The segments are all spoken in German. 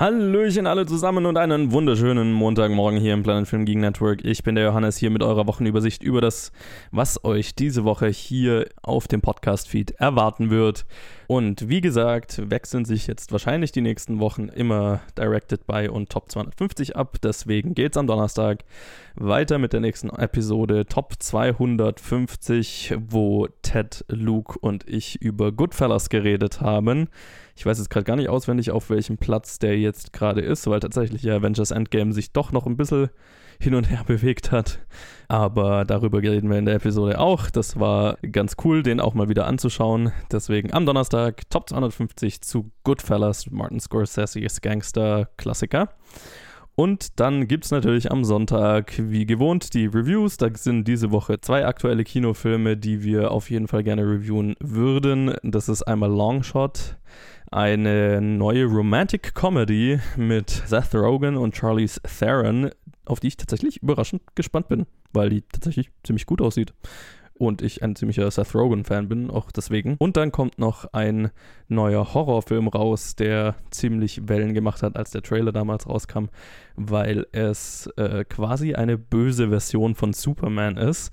Hallöchen alle zusammen und einen wunderschönen Montagmorgen hier im Planet Film Geek Network. Ich bin der Johannes hier mit eurer Wochenübersicht über das, was euch diese Woche hier auf dem Podcast-Feed erwarten wird. Und wie gesagt, wechseln sich jetzt wahrscheinlich die nächsten Wochen immer Directed by und Top 250 ab. Deswegen geht's am Donnerstag weiter mit der nächsten Episode Top 250, wo Ted, Luke und ich über Goodfellas geredet haben. Ich weiß jetzt gerade gar nicht auswendig, auf welchem Platz der jetzt gerade ist, weil tatsächlich ja Avengers Endgame sich doch noch ein bisschen hin und her bewegt hat. Aber darüber reden wir in der Episode auch. Das war ganz cool, den auch mal wieder anzuschauen. Deswegen am Donnerstag Top 250 zu Goodfellas, Martin Scorsese's Gangster-Klassiker. Und dann gibt es natürlich am Sonntag, wie gewohnt, die Reviews. Da sind diese Woche zwei aktuelle Kinofilme, die wir auf jeden Fall gerne reviewen würden. Das ist einmal Longshot, eine neue Romantic Comedy mit Seth Rogen und Charlize Theron, auf die ich tatsächlich überraschend gespannt bin, weil die tatsächlich ziemlich gut aussieht. Und ich ein ziemlicher Seth Rogen-Fan bin, auch deswegen. Und dann kommt noch ein neuer Horrorfilm raus, der ziemlich Wellen gemacht hat, als der Trailer damals rauskam, weil es äh, quasi eine böse Version von Superman ist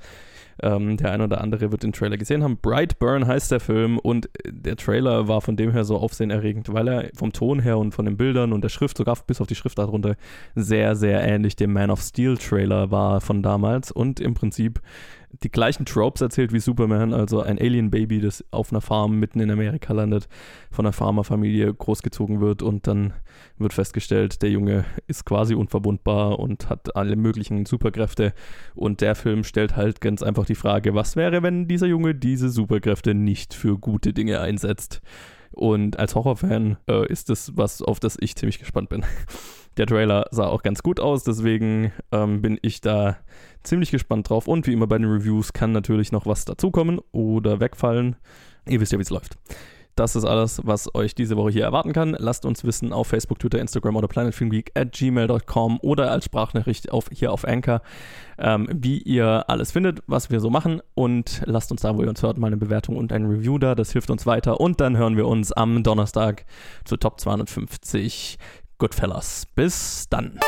ähm, der ein oder andere wird den Trailer gesehen haben. Brightburn heißt der Film und der Trailer war von dem her so aufsehenerregend, weil er vom Ton her und von den Bildern und der Schrift, sogar bis auf die Schrift darunter, sehr, sehr ähnlich dem Man of Steel Trailer war von damals und im Prinzip die gleichen Tropes erzählt wie Superman, also ein Alien-Baby, das auf einer Farm mitten in Amerika landet, von einer Farmerfamilie großgezogen wird und dann wird festgestellt, der Junge ist quasi unverwundbar und hat alle möglichen Superkräfte und der Film stellt halt ganz einfach die Frage, was wäre, wenn dieser Junge diese Superkräfte nicht für gute Dinge einsetzt? Und als Horrorfan äh, ist das was, auf das ich ziemlich gespannt bin. Der Trailer sah auch ganz gut aus, deswegen ähm, bin ich da ziemlich gespannt drauf. Und wie immer bei den Reviews kann natürlich noch was dazukommen oder wegfallen. Ihr wisst ja, wie es läuft. Das ist alles, was euch diese Woche hier erwarten kann. Lasst uns wissen auf Facebook, Twitter, Instagram oder planetfilmgeek at gmail.com oder als Sprachnachricht auf, hier auf Anchor, ähm, wie ihr alles findet, was wir so machen. Und lasst uns da, wo ihr uns hört, mal eine Bewertung und ein Review da. Das hilft uns weiter. Und dann hören wir uns am Donnerstag zu Top 250 Goodfellas. Bis dann.